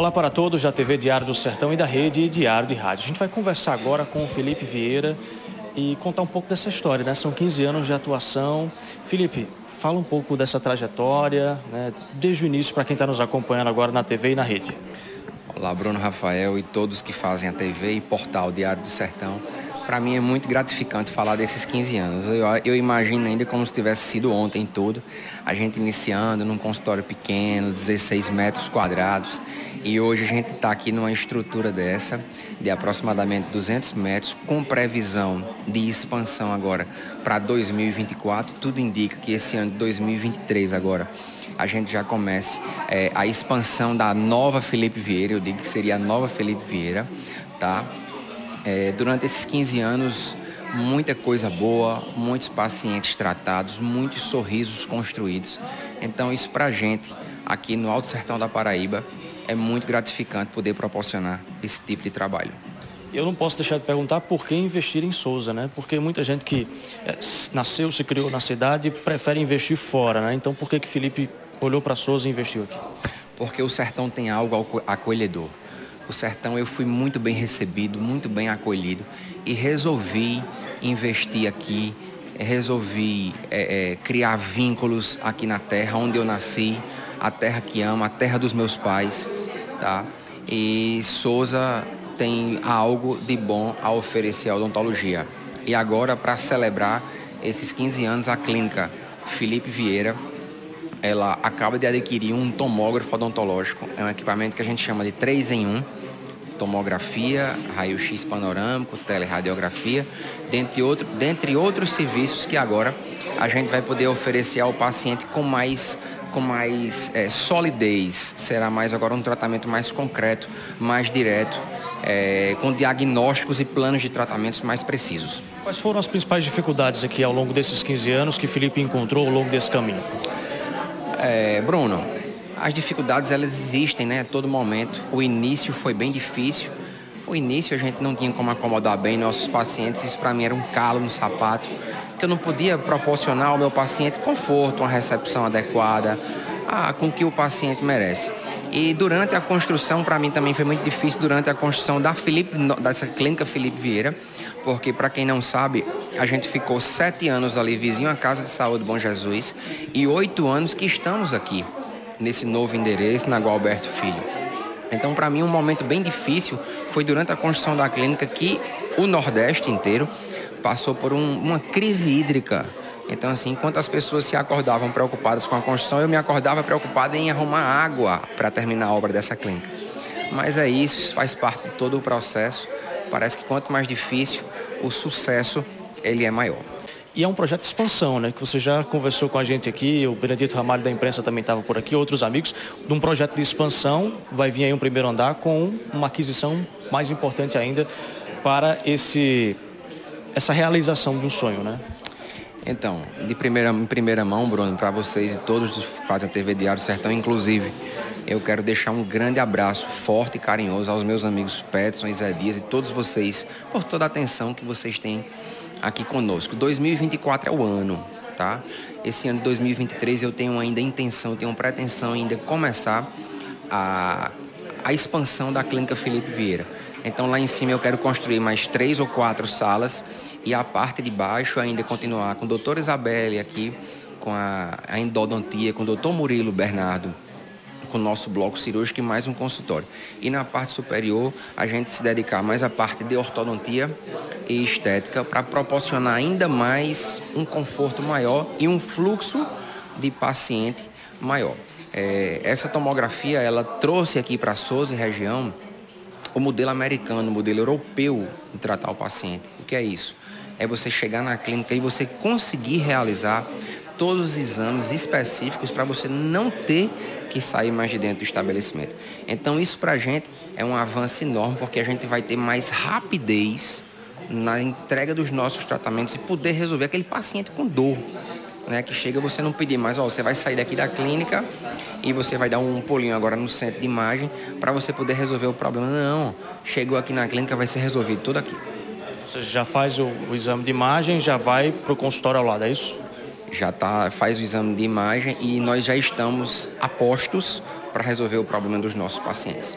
Olá para todos da TV Diário do Sertão e da Rede Diário de Rádio. A gente vai conversar agora com o Felipe Vieira e contar um pouco dessa história, né? São 15 anos de atuação. Felipe, fala um pouco dessa trajetória, né? desde o início para quem está nos acompanhando agora na TV e na rede. Olá, Bruno Rafael e todos que fazem a TV e portal Diário do Sertão. Para mim é muito gratificante falar desses 15 anos. Eu, eu, imagino ainda como se tivesse sido ontem tudo. A gente iniciando num consultório pequeno, 16 metros quadrados. E hoje a gente está aqui numa estrutura dessa, de aproximadamente 200 metros, com previsão de expansão agora para 2024. Tudo indica que esse ano de 2023 agora a gente já comece é, a expansão da nova Felipe Vieira. Eu digo que seria a nova Felipe Vieira, tá? É, durante esses 15 anos, muita coisa boa, muitos pacientes tratados, muitos sorrisos construídos. Então, isso para a gente, aqui no Alto Sertão da Paraíba, é muito gratificante poder proporcionar esse tipo de trabalho. Eu não posso deixar de perguntar por que investir em Souza, né? Porque muita gente que é, nasceu, se criou na cidade, prefere investir fora, né? Então, por que que Felipe olhou para Souza e investiu aqui? Porque o sertão tem algo acolhedor o sertão eu fui muito bem recebido, muito bem acolhido e resolvi investir aqui, resolvi é, é, criar vínculos aqui na terra onde eu nasci, a terra que amo, a terra dos meus pais, tá? E Souza tem algo de bom a oferecer à odontologia. E agora, para celebrar esses 15 anos, a clínica Felipe Vieira, ela acaba de adquirir um tomógrafo odontológico. É um equipamento que a gente chama de 3 em 1 tomografia, raio-x panorâmico, teleradiografia, dentre, outro, dentre outros serviços que agora a gente vai poder oferecer ao paciente com mais com mais é, solidez, será mais agora um tratamento mais concreto, mais direto, é, com diagnósticos e planos de tratamentos mais precisos. Quais foram as principais dificuldades aqui ao longo desses 15 anos que Felipe encontrou ao longo desse caminho? É, Bruno, as dificuldades elas existem, né? A todo momento. O início foi bem difícil. O início a gente não tinha como acomodar bem nossos pacientes. Isso para mim era um calo no sapato, que eu não podia proporcionar ao meu paciente conforto, uma recepção adequada, ah, com que o paciente merece. E durante a construção, para mim também foi muito difícil durante a construção da Felipe, dessa clínica Felipe Vieira, porque para quem não sabe, a gente ficou sete anos ali vizinho à Casa de Saúde Bom Jesus e oito anos que estamos aqui nesse novo endereço, na Gualberto Filho. Então, para mim, um momento bem difícil foi durante a construção da clínica que o Nordeste inteiro passou por um, uma crise hídrica. Então, assim, enquanto as pessoas se acordavam preocupadas com a construção, eu me acordava preocupada em arrumar água para terminar a obra dessa clínica. Mas é isso, isso faz parte de todo o processo. Parece que quanto mais difícil, o sucesso ele é maior. E é um projeto de expansão, né? Que você já conversou com a gente aqui, o Benedito Ramalho da imprensa também estava por aqui, outros amigos, de um projeto de expansão, vai vir aí um primeiro andar com uma aquisição mais importante ainda para esse, essa realização de um sonho, né? Então, de primeira, em primeira mão, Bruno, para vocês e todos que fazem a TV Diário Sertão, inclusive, eu quero deixar um grande abraço forte e carinhoso aos meus amigos Petson e Zé Dias e todos vocês por toda a atenção que vocês têm aqui conosco. 2024 é o ano, tá? Esse ano de 2023 eu tenho ainda intenção, tenho pretensão ainda começar a, a expansão da Clínica Felipe Vieira. Então lá em cima eu quero construir mais três ou quatro salas e a parte de baixo ainda continuar com o doutor Isabelle aqui, com a, a endodontia, com o doutor Murilo Bernardo com o nosso bloco cirúrgico e mais um consultório. E na parte superior, a gente se dedicar mais à parte de ortodontia e estética para proporcionar ainda mais um conforto maior e um fluxo de paciente maior. É, essa tomografia, ela trouxe aqui para a Souza região o modelo americano, o modelo europeu de tratar o paciente. O que é isso? É você chegar na clínica e você conseguir realizar todos os exames específicos para você não ter que sair mais de dentro do estabelecimento. Então isso para a gente é um avanço enorme porque a gente vai ter mais rapidez na entrega dos nossos tratamentos e poder resolver aquele paciente com dor. Né, que chega você não pedir mais, ó, você vai sair daqui da clínica e você vai dar um pulinho agora no centro de imagem para você poder resolver o problema. Não, chegou aqui na clínica, vai ser resolvido tudo aqui. Você já faz o, o exame de imagem, já vai para o consultório ao lado, é isso? Já tá, faz o exame de imagem e nós já estamos apostos para resolver o problema dos nossos pacientes.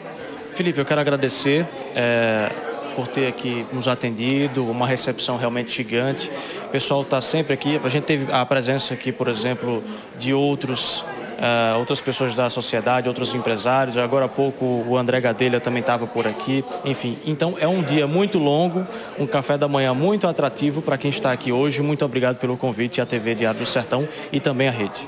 Felipe, eu quero agradecer. É por ter aqui nos atendido, uma recepção realmente gigante. O pessoal está sempre aqui. A gente teve a presença aqui, por exemplo, de outros Uh, outras pessoas da sociedade, outros empresários. Agora há pouco o André Gadelha também estava por aqui. Enfim, então é um dia muito longo, um café da manhã muito atrativo para quem está aqui hoje. Muito obrigado pelo convite à TV Diário do Sertão e também à rede.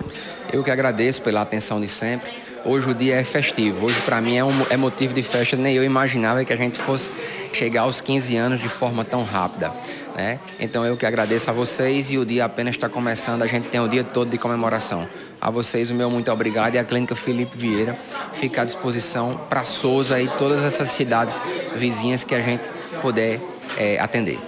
Eu que agradeço pela atenção de sempre. Hoje o dia é festivo. Hoje para mim é, um, é motivo de festa. Nem eu imaginava que a gente fosse chegar aos 15 anos de forma tão rápida. Né? Então eu que agradeço a vocês e o dia apenas está começando. A gente tem o dia todo de comemoração. A vocês o meu muito obrigado e a Clínica Felipe Vieira fica à disposição para Souza e todas essas cidades vizinhas que a gente puder é, atender.